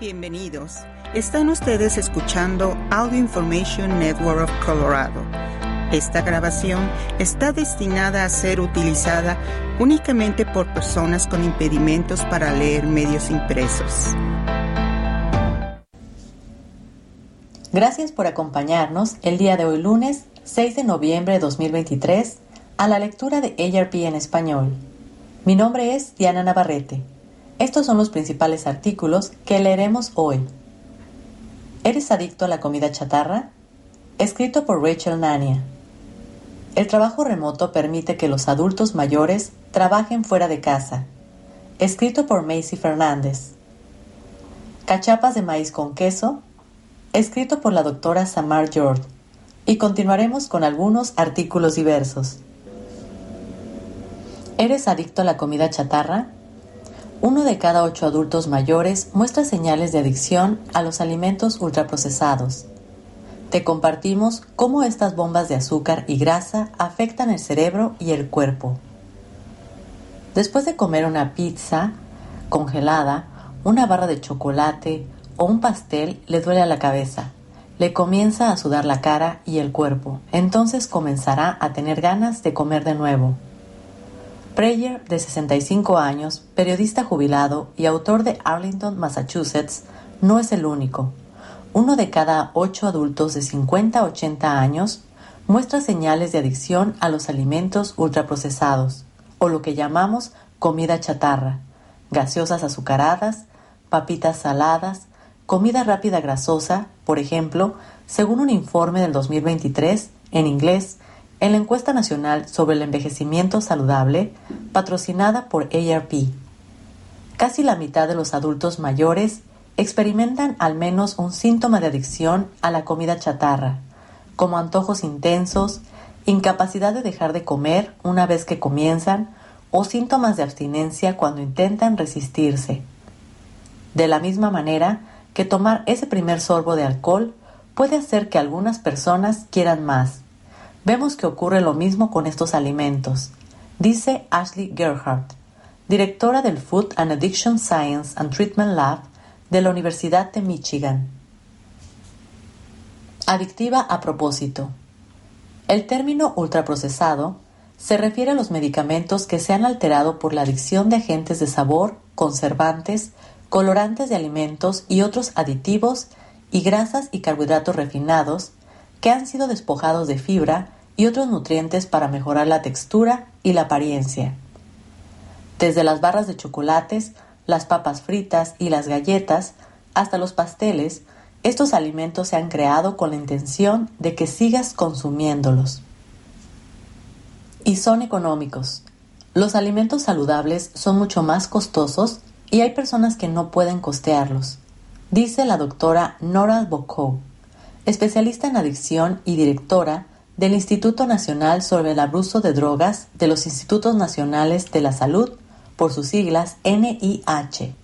Bienvenidos. Están ustedes escuchando Audio Information Network of Colorado. Esta grabación está destinada a ser utilizada únicamente por personas con impedimentos para leer medios impresos. Gracias por acompañarnos el día de hoy lunes 6 de noviembre de 2023 a la lectura de ARP en español. Mi nombre es Diana Navarrete. Estos son los principales artículos que leeremos hoy. ¿Eres adicto a la comida chatarra? Escrito por Rachel Nania. El trabajo remoto permite que los adultos mayores trabajen fuera de casa. Escrito por Macy Fernández. Cachapas de maíz con queso. Escrito por la doctora Samar Jord. Y continuaremos con algunos artículos diversos. ¿Eres adicto a la comida chatarra? Uno de cada ocho adultos mayores muestra señales de adicción a los alimentos ultraprocesados. Te compartimos cómo estas bombas de azúcar y grasa afectan el cerebro y el cuerpo. Después de comer una pizza congelada, una barra de chocolate o un pastel, le duele a la cabeza. Le comienza a sudar la cara y el cuerpo. Entonces comenzará a tener ganas de comer de nuevo. Prayer, de 65 años, periodista jubilado y autor de Arlington, Massachusetts, no es el único. Uno de cada ocho adultos de 50 a 80 años muestra señales de adicción a los alimentos ultraprocesados, o lo que llamamos comida chatarra, gaseosas azucaradas, papitas saladas, comida rápida grasosa, por ejemplo, según un informe del 2023, en inglés, en la encuesta nacional sobre el envejecimiento saludable, patrocinada por ARP. Casi la mitad de los adultos mayores experimentan al menos un síntoma de adicción a la comida chatarra, como antojos intensos, incapacidad de dejar de comer una vez que comienzan o síntomas de abstinencia cuando intentan resistirse. De la misma manera que tomar ese primer sorbo de alcohol puede hacer que algunas personas quieran más Vemos que ocurre lo mismo con estos alimentos, dice Ashley Gerhardt, directora del Food and Addiction Science and Treatment Lab de la Universidad de Michigan. Adictiva a propósito. El término ultraprocesado se refiere a los medicamentos que se han alterado por la adicción de agentes de sabor, conservantes, colorantes de alimentos y otros aditivos y grasas y carbohidratos refinados que han sido despojados de fibra y otros nutrientes para mejorar la textura y la apariencia. Desde las barras de chocolates, las papas fritas y las galletas, hasta los pasteles, estos alimentos se han creado con la intención de que sigas consumiéndolos. Y son económicos. Los alimentos saludables son mucho más costosos y hay personas que no pueden costearlos, dice la doctora Nora Bocou especialista en adicción y directora del Instituto Nacional sobre el Abuso de Drogas de los Institutos Nacionales de la Salud, por sus siglas NIH.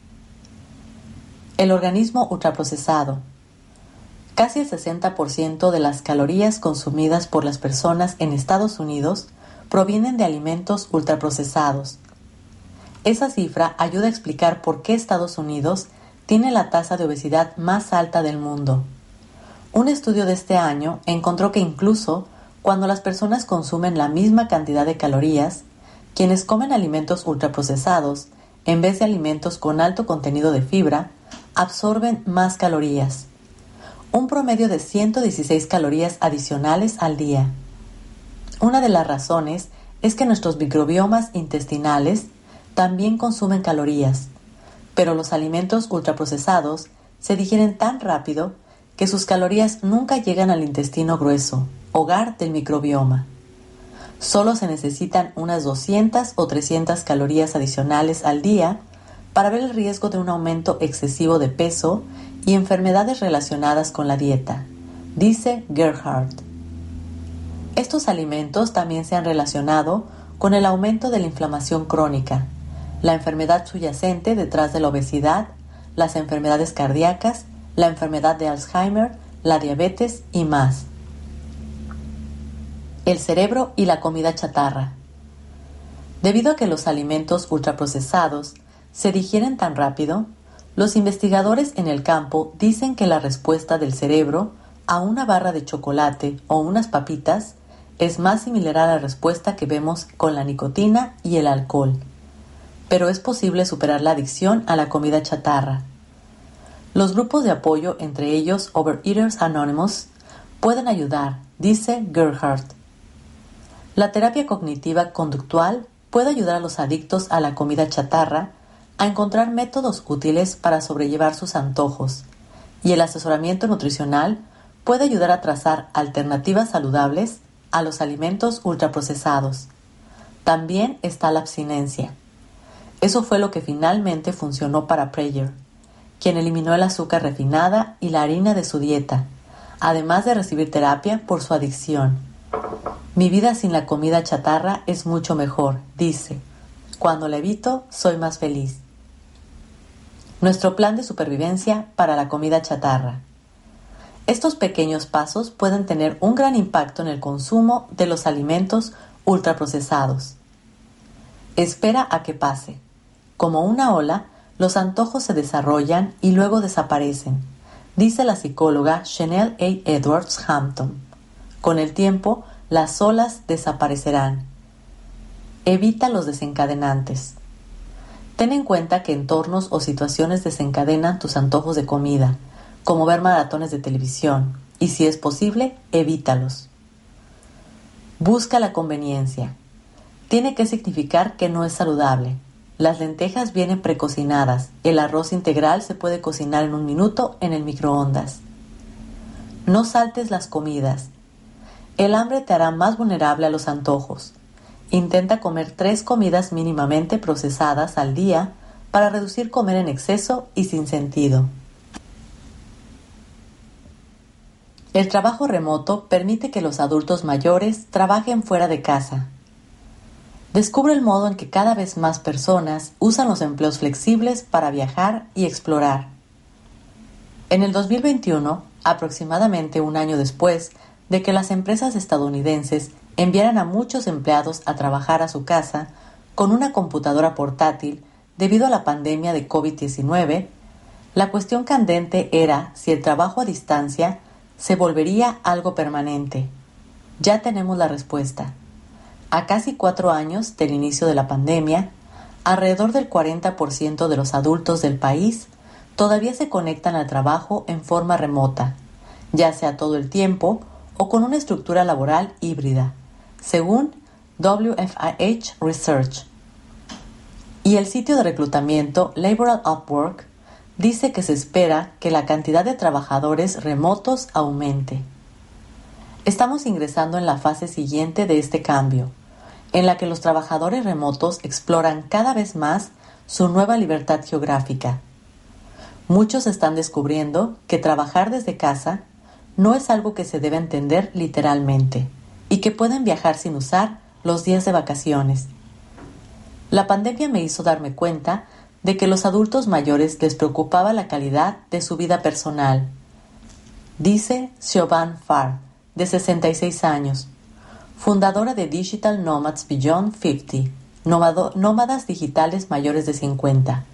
El organismo ultraprocesado. Casi el 60% de las calorías consumidas por las personas en Estados Unidos provienen de alimentos ultraprocesados. Esa cifra ayuda a explicar por qué Estados Unidos tiene la tasa de obesidad más alta del mundo. Un estudio de este año encontró que incluso cuando las personas consumen la misma cantidad de calorías, quienes comen alimentos ultraprocesados en vez de alimentos con alto contenido de fibra, absorben más calorías. Un promedio de 116 calorías adicionales al día. Una de las razones es que nuestros microbiomas intestinales también consumen calorías, pero los alimentos ultraprocesados se digieren tan rápido que sus calorías nunca llegan al intestino grueso, hogar del microbioma. Solo se necesitan unas 200 o 300 calorías adicionales al día para ver el riesgo de un aumento excesivo de peso y enfermedades relacionadas con la dieta, dice Gerhardt. Estos alimentos también se han relacionado con el aumento de la inflamación crónica, la enfermedad subyacente detrás de la obesidad, las enfermedades cardíacas la enfermedad de Alzheimer, la diabetes y más. El cerebro y la comida chatarra. Debido a que los alimentos ultraprocesados se digieren tan rápido, Los investigadores en el campo dicen que la respuesta del cerebro a una barra de chocolate o unas papitas es más similar a la respuesta que vemos con la nicotina y el alcohol. Pero es posible superar la adicción a la comida chatarra. Los grupos de apoyo, entre ellos Overeaters Anonymous, pueden ayudar, dice Gerhardt. La terapia cognitiva conductual puede ayudar a los adictos a la comida chatarra a encontrar métodos útiles para sobrellevar sus antojos, y el asesoramiento nutricional puede ayudar a trazar alternativas saludables a los alimentos ultraprocesados. También está la abstinencia. Eso fue lo que finalmente funcionó para Prayer, quien eliminó el azúcar refinada y la harina de su dieta, además de recibir terapia por su adicción. Mi vida sin la comida chatarra es mucho mejor, dice. Cuando la evito, soy más feliz. Nuestro plan de supervivencia para la comida chatarra. Estos pequeños pasos pueden tener un gran impacto en el consumo de los alimentos ultraprocesados. Espera a que pase. Como una ola, los antojos se desarrollan y luego desaparecen, dice la psicóloga Chanel A. Edwards Hampton. Con el tiempo, las olas desaparecerán. Evita los desencadenantes. Ten en cuenta que entornos o situaciones desencadenan tus antojos de comida, como ver maratones de televisión, y si es posible, evítalos. Busca la conveniencia. Tiene que significar que no es saludable. Las lentejas vienen precocinadas, el arroz integral se puede cocinar en un minuto en el microondas. No saltes las comidas. El hambre te hará más vulnerable a los antojos. Intenta comer tres comidas mínimamente procesadas al día para reducir comer en exceso y sin sentido. El trabajo remoto permite que los adultos mayores trabajen fuera de casa. Descubre el modo en que cada vez más personas usan los empleos flexibles para viajar y explorar. En el 2021, aproximadamente un año después de que las empresas estadounidenses enviaran a muchos empleados a trabajar a su casa con una computadora portátil debido a la pandemia de COVID-19, la cuestión candente era si el trabajo a distancia se volvería algo permanente? Ya tenemos la respuesta. A casi cuatro años del inicio de la pandemia, alrededor del 40% de los adultos del país todavía se conectan al trabajo en forma remota, ya sea todo el tiempo o con una estructura laboral híbrida, según WFIH Research. Y el sitio de reclutamiento Laboral Upwork dice que se espera que la cantidad de trabajadores remotos aumente. Estamos ingresando en la fase siguiente de este cambio, en la que los trabajadores remotos exploran cada vez más su nueva libertad geográfica. Muchos están descubriendo que trabajar desde casa no es algo que se debe entender literalmente y que pueden viajar sin usar los días de vacaciones. La pandemia me hizo darme cuenta de que los adultos mayores les preocupaba la calidad de su vida personal. Dice Siobhan Farr, de 66 años, fundadora de Digital Nomads Beyond 50, nómadas digitales mayores de 50,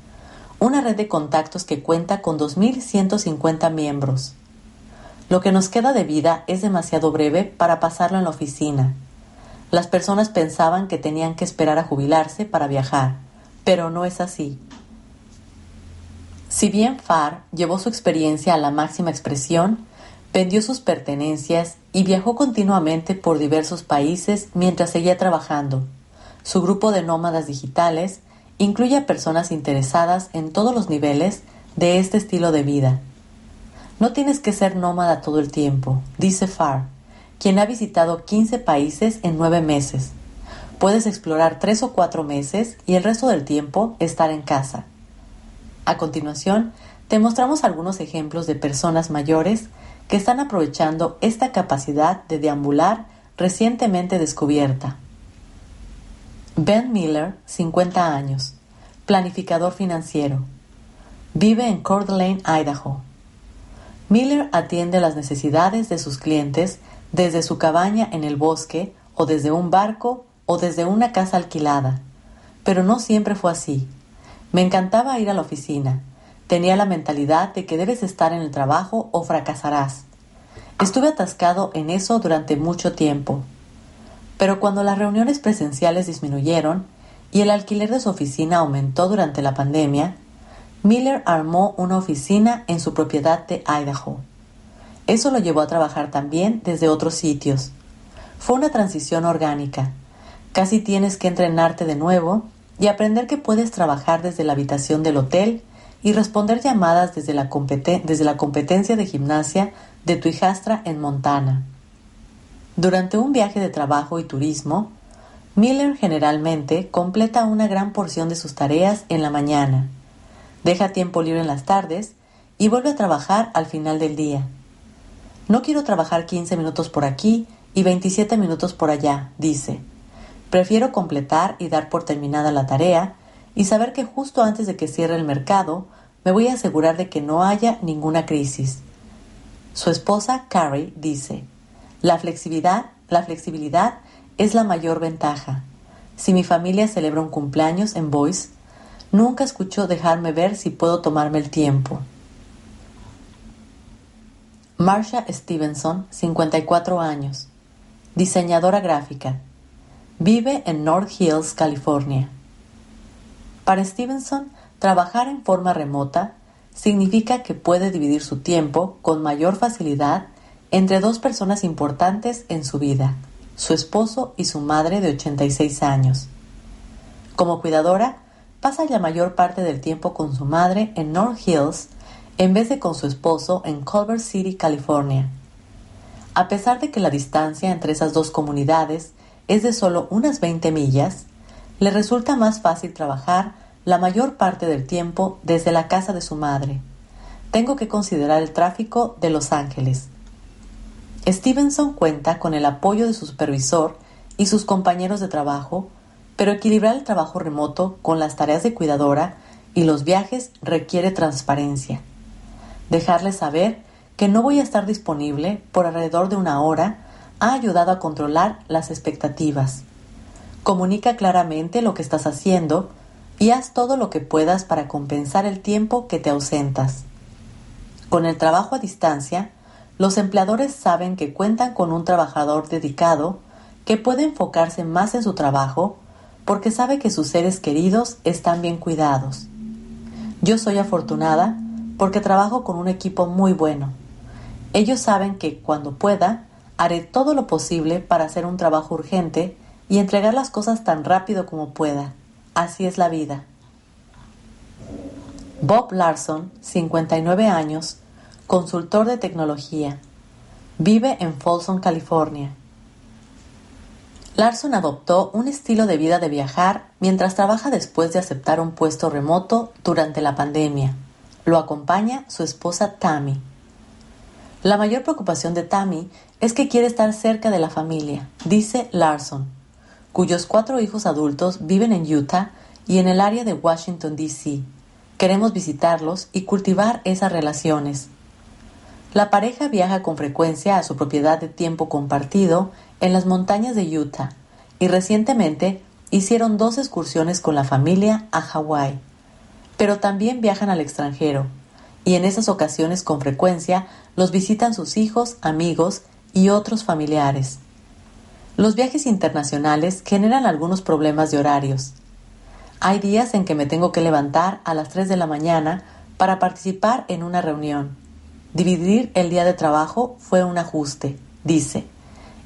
una red de contactos que cuenta con 2.150 miembros. Lo que nos queda de vida es demasiado breve para pasarlo en la oficina. Las personas pensaban que tenían que esperar a jubilarse para viajar, pero no es así. Si bien Farr llevó su experiencia a la máxima expresión, vendió sus pertenencias y viajó continuamente por diversos países mientras seguía trabajando. Su grupo de nómadas digitales incluye a personas interesadas en todos los niveles de este estilo de vida. No tienes que ser nómada todo el tiempo, dice Farr, quien ha visitado 15 países en nueve meses. Puedes explorar tres o cuatro meses y el resto del tiempo estar en casa. A continuación, te mostramos algunos ejemplos de personas mayores que están aprovechando esta capacidad de deambular recientemente descubierta. Ben Miller, 50 años, planificador financiero. Vive en Coeur d'Alene, Idaho. Miller atiende las necesidades de sus clientes desde su cabaña en el bosque o desde un barco o desde una casa alquilada. Pero no siempre fue así. Me encantaba ir a la oficina. Tenía la mentalidad de que debes estar en el trabajo o fracasarás. Estuve atascado en eso durante mucho tiempo. Pero cuando las reuniones presenciales disminuyeron y el alquiler de su oficina aumentó durante la pandemia, Miller armó una oficina en su propiedad de Idaho. Eso lo llevó a trabajar también desde otros sitios. Fue una transición orgánica. Casi tienes que entrenarte de nuevo y aprender que puedes trabajar desde la habitación del hotel y responder llamadas desde la, competencia de gimnasia de tu hijastra en Montana. Durante un viaje de trabajo y turismo, Miller generalmente completa una gran porción de sus tareas en la mañana, deja tiempo libre en las tardes y vuelve a trabajar al final del día. No quiero trabajar 15 minutos por aquí y 27 minutos por allá, dice. Prefiero completar y dar por terminada la tarea y saber que justo antes de que cierre el mercado me voy a asegurar de que no haya ninguna crisis. Su esposa Carrie dice, la flexibilidad, la flexibilidad es la mayor ventaja. Si mi familia celebra un cumpleaños en Boise, nunca escucho dejarme ver si puedo tomarme el tiempo. Marsha Stevenson, 54 años, diseñadora gráfica. Vive en North Hills, California. Para Stevenson, trabajar en forma remota significa que puede dividir su tiempo con mayor facilidad entre dos personas importantes en su vida, su esposo y su madre de 86 años. Como cuidadora, pasa la mayor parte del tiempo con su madre en North Hills en vez de con su esposo en Culver City, California. A pesar de que la distancia entre esas dos comunidades es de solo unas 20 millas, le resulta más fácil trabajar la mayor parte del tiempo desde la casa de su madre. Tengo que considerar el tráfico de Los Ángeles. Stevenson cuenta con el apoyo de su supervisor y sus compañeros de trabajo, pero equilibrar el trabajo remoto con las tareas de cuidadora y los viajes requiere transparencia. Dejarle saber que no voy a estar disponible por alrededor de una hora ha ayudado a controlar las expectativas. Comunica claramente lo que estás haciendo y haz todo lo que puedas para compensar el tiempo que te ausentas. Con el trabajo a distancia, los empleadores saben que cuentan con un trabajador dedicado que puede enfocarse más en su trabajo porque sabe que sus seres queridos están bien cuidados. Yo soy afortunada porque trabajo con un equipo muy bueno. Ellos saben que cuando pueda, haré todo lo posible para hacer un trabajo urgente y entregar las cosas tan rápido como pueda. Así es la vida. Bob Larson, 59 años, consultor de tecnología. Vive en Folsom, California. Larson adoptó un estilo de vida de viajar mientras trabaja después de aceptar un puesto remoto durante la pandemia. Lo acompaña su esposa Tammy. La mayor preocupación de Tammy es que quiere estar cerca de la familia, dice Larson cuyos cuatro hijos adultos viven en Utah y en el área de Washington, D.C. Queremos visitarlos y cultivar esas relaciones. La pareja viaja con frecuencia a su propiedad de tiempo compartido en las montañas de Utah y recientemente hicieron dos excursiones con la familia a Hawái. Pero también viajan al extranjero y en esas ocasiones con frecuencia los visitan sus hijos, amigos y otros familiares. Los viajes internacionales generan algunos problemas de horarios. Hay días en que me tengo que levantar a las 3 de la mañana para participar en una reunión. Dividir el día de trabajo fue un ajuste, dice.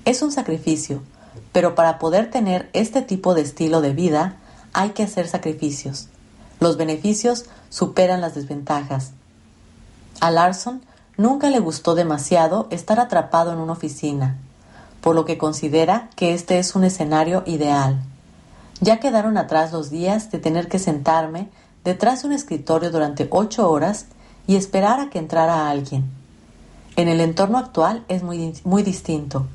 Es un sacrificio, pero para poder tener este tipo de estilo de vida hay que hacer sacrificios. Los beneficios superan las desventajas. A Larson nunca le gustó demasiado estar atrapado en una oficina por lo que considera que este es un escenario ideal. Ya quedaron atrás los días de tener que sentarme detrás de un escritorio durante ocho horas y esperar a que entrara alguien. En el entorno actual es muy, muy distinto.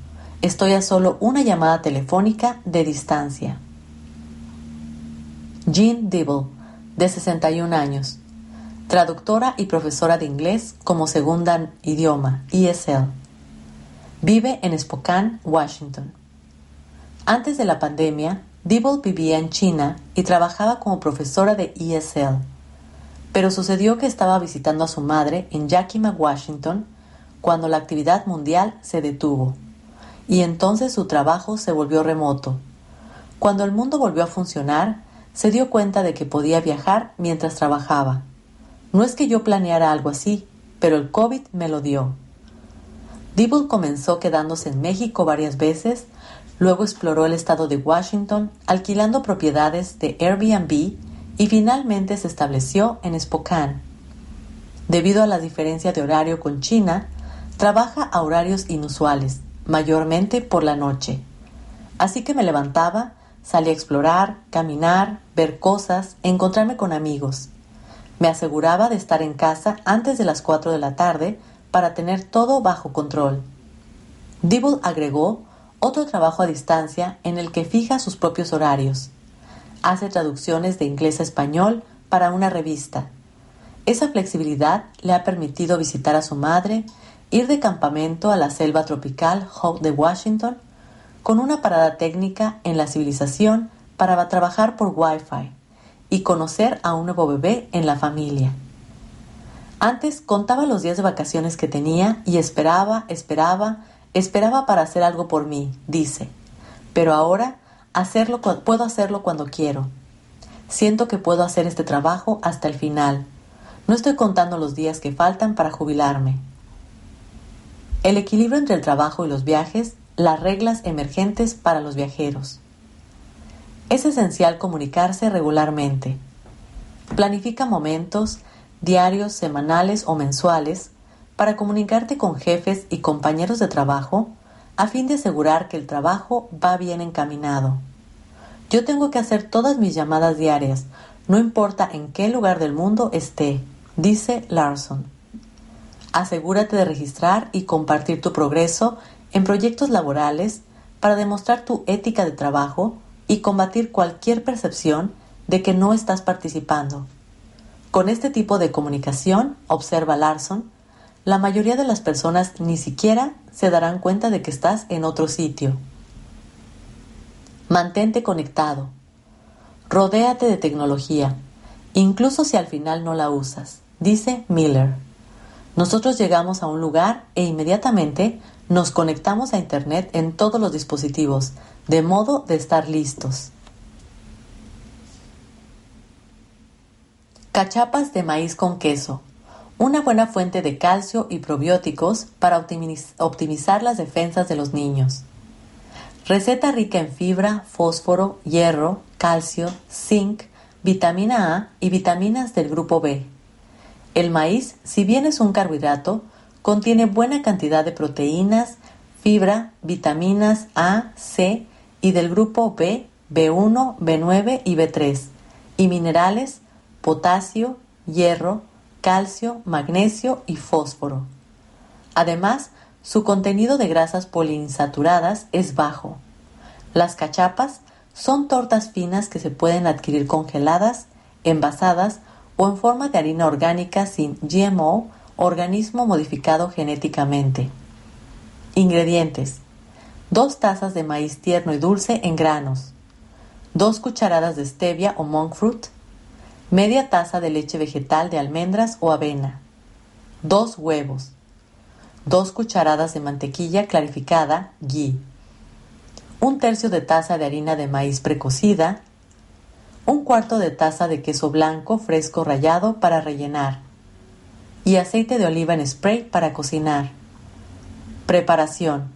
Estoy a solo una llamada telefónica de distancia. Jean Dibble, de 61 años, traductora y profesora de inglés como segunda idioma, ESL. Vive en Spokane, Washington. Antes de la pandemia, Dibble vivía en China y trabajaba como profesora de ESL. pero sucedió que estaba visitando a su madre en Yakima, Washington, cuando la actividad mundial se detuvo, y entonces su trabajo se volvió remoto. Cuando el mundo volvió a funcionar, se dio cuenta de que podía viajar mientras trabajaba. No es que yo planeara algo así, pero el COVID me lo dio. Dibble comenzó quedándose en México varias veces, luego exploró el estado de Washington, alquilando propiedades de Airbnb y finalmente se estableció en Spokane. Debido a la diferencia de horario con China, trabaja a horarios inusuales, mayormente por la noche. Así que me levantaba, salí a explorar, caminar, ver cosas, encontrarme con amigos. Me aseguraba de estar en casa antes de las 4 de la tarde para tener todo bajo control. Dibble agregó otro trabajo a distancia en el que fija sus propios horarios. Hace traducciones de inglés a español para una revista. Esa flexibilidad le ha permitido visitar a su madre, ir de campamento a la selva tropical Hope de Washington, con una parada técnica en la civilización para trabajar por Wi-Fi y conocer a un nuevo bebé en la familia. Antes contaba los días de vacaciones que tenía y esperaba, esperaba, esperaba para hacer algo por mí, dice. Pero ahora hacerlo, puedo hacerlo cuando quiero. Siento que puedo hacer este trabajo hasta el final. No estoy contando los días que faltan para jubilarme. El equilibrio entre el trabajo y los viajes, las reglas emergentes para los viajeros. Es esencial comunicarse regularmente. Planifica momentos, diarios, semanales o mensuales, para comunicarte con jefes y compañeros de trabajo a fin de asegurar que el trabajo va bien encaminado. Yo tengo que hacer todas mis llamadas diarias, no importa en qué lugar del mundo esté, dice Larson. Asegúrate de registrar y compartir tu progreso en proyectos laborales para demostrar tu ética de trabajo y combatir cualquier percepción de que no estás participando. Con este tipo de comunicación, observa Larson, la mayoría de las personas ni siquiera se darán cuenta de que estás en otro sitio. Mantente conectado. Rodéate de tecnología, incluso si al final no la usas, dice Miller. Nosotros llegamos a un lugar e inmediatamente nos conectamos a Internet en todos los dispositivos, de modo de estar listos. Cachapas de maíz con queso. Una buena fuente de calcio y probióticos para optimizar las defensas de los niños. Receta rica en fibra, fósforo, hierro, calcio, zinc, vitamina A y vitaminas del grupo B. El maíz, si bien es un carbohidrato, contiene buena cantidad de proteínas, fibra, vitaminas A, C y del grupo B, B1, B9 y B3, y minerales, potasio, hierro, calcio, magnesio y fósforo. Además, su contenido de grasas poliinsaturadas es bajo. Las cachapas son tortas finas que se pueden adquirir congeladas, envasadas o en forma de harina orgánica sin GMO, organismo modificado genéticamente. Ingredientes: 2 tazas de maíz tierno y dulce en granos, 2 cucharadas de stevia o monk fruit, media taza de leche vegetal de almendras o avena, 2 huevos, 2 cucharadas de mantequilla clarificada, ghee, un tercio de taza de harina de maíz precocida, un cuarto de taza de queso blanco fresco rallado para rellenar y aceite de oliva en spray para cocinar. Preparación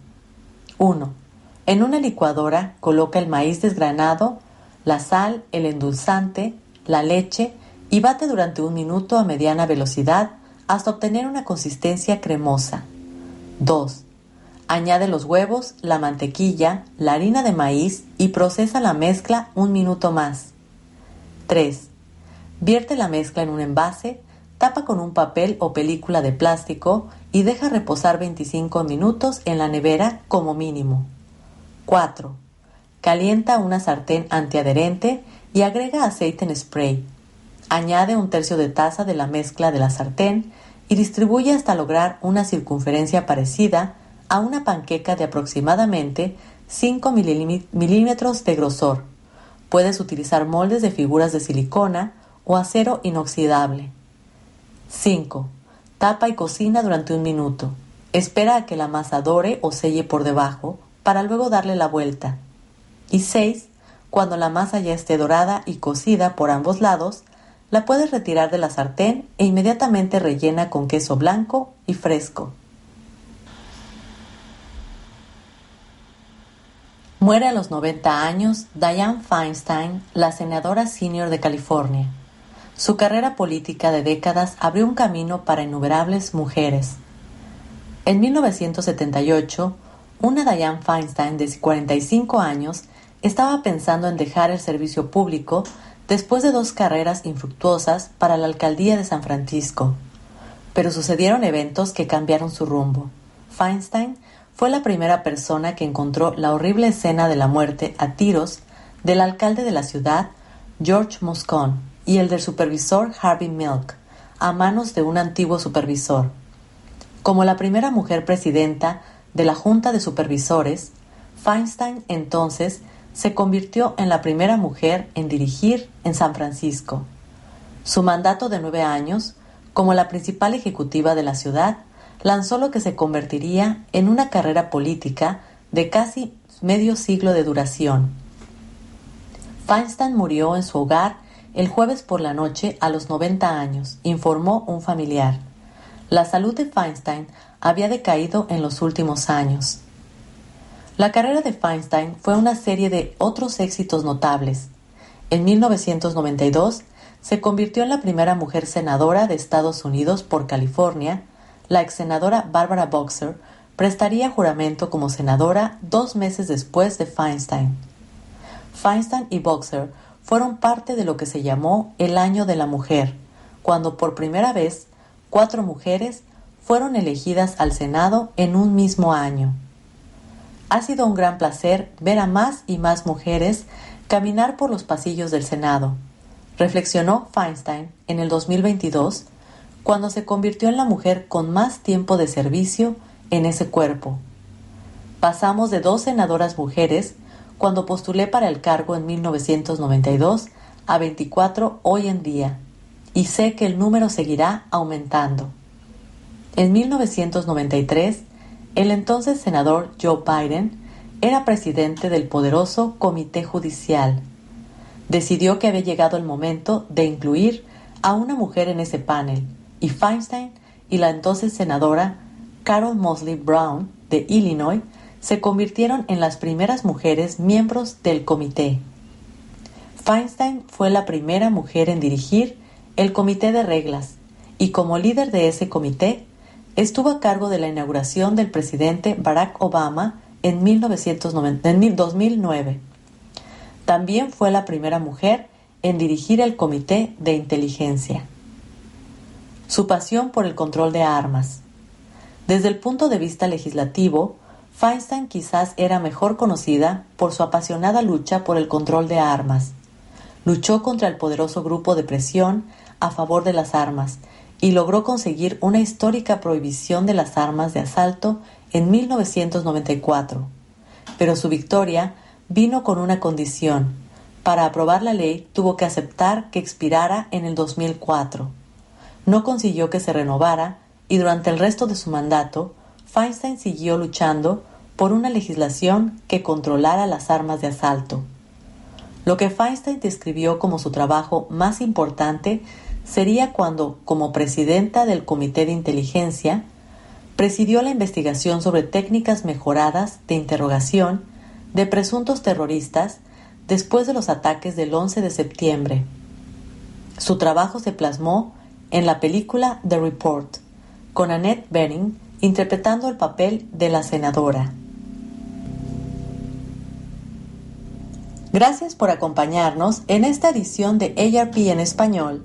1. En una licuadora coloca el maíz desgranado, la sal, el endulzante, la leche y bate durante un minuto a mediana velocidad hasta obtener una consistencia cremosa. 2. Añade los huevos, la mantequilla, la harina de maíz y procesa la mezcla un minuto más. 3. Vierte la mezcla en un envase, tapa con un papel o película de plástico y deja reposar 25 minutos en la nevera como mínimo. 4. Calienta una sartén antiadherente y agrega aceite en spray. Añade un tercio de taza de la mezcla de la sartén y distribuye hasta lograr una circunferencia parecida a una panqueca de aproximadamente 5 milímetros de grosor. Puedes utilizar moldes de figuras de silicona o acero inoxidable. 5. Tapa y cocina durante un minuto. Espera a que la masa dore o selle por debajo para luego darle la vuelta. Y 6. Cuando la masa ya esté dorada y cocida por ambos lados, la puedes retirar de la sartén e inmediatamente rellena con queso blanco y fresco. Muere a los 90 años Dianne Feinstein, la senadora senior de California. Su carrera política de décadas abrió un camino para innumerables mujeres. En 1978, una Dianne Feinstein de 45 años estaba pensando en dejar el servicio público después de dos carreras infructuosas para la alcaldía de San Francisco. Pero sucedieron eventos que cambiaron su rumbo. Feinstein fue la primera persona que encontró la horrible escena de la muerte a tiros del alcalde de la ciudad, George Moscone, y el del supervisor Harvey Milk, a manos de un antiguo supervisor. Como la primera mujer presidenta de la Junta de Supervisores, Feinstein entonces se convirtió en la primera mujer en dirigir en San Francisco. Su mandato de nueve años, como la principal ejecutiva de la ciudad, lanzó lo que se convertiría en una carrera política de casi medio siglo de duración. Feinstein murió en su hogar el jueves por la noche a los 90 años, informó un familiar. La salud de Feinstein había decaído en los últimos años. La carrera de Feinstein fue una serie de otros éxitos notables. En 1992 se convirtió en la primera mujer senadora de Estados Unidos por California la ex senadora Barbara Boxer prestaría juramento como senadora dos meses después de Feinstein. Feinstein y Boxer fueron parte de lo que se llamó el Año de la Mujer, cuando por primera vez cuatro mujeres fueron elegidas al Senado en un mismo año. Ha sido un gran placer ver a más y más mujeres caminar por los pasillos del Senado, reflexionó Feinstein en el 2022 cuando se convirtió en la mujer con más tiempo de servicio en ese cuerpo. Pasamos de dos senadoras mujeres cuando postulé para el cargo en 1992 a 24 hoy en día, y sé que el número seguirá aumentando. En 1993, el entonces senador Joe Biden era presidente del poderoso Comité Judicial. Decidió que había llegado el momento de incluir a una mujer en ese panel y Feinstein y la entonces senadora Carol Mosley Brown de Illinois se convirtieron en las primeras mujeres miembros del comité. Feinstein fue la primera mujer en dirigir el comité de reglas y como líder de ese comité estuvo a cargo de la inauguración del presidente Barack Obama en, 2009. También fue la primera mujer en dirigir el comité de inteligencia su pasión por el control de armas. Desde el punto de vista legislativo, Feinstein quizás era mejor conocida por su apasionada lucha por el control de armas. Luchó contra el poderoso grupo de presión a favor de las armas y logró conseguir una histórica prohibición de las armas de asalto en 1994. Pero su victoria vino con una condición. Para aprobar la ley tuvo que aceptar que expirara en el 2004 no consiguió que se renovara y durante el resto de su mandato, Feinstein siguió luchando por una legislación que controlara las armas de asalto. Lo que Feinstein describió como su trabajo más importante sería cuando, como presidenta del Comité de Inteligencia, presidió la investigación sobre técnicas mejoradas de interrogación de presuntos terroristas después de los ataques del 11 de septiembre. Su trabajo se plasmó en la película The Report, con Annette Bening interpretando el papel de la senadora. Gracias por acompañarnos en esta edición de ARP en español.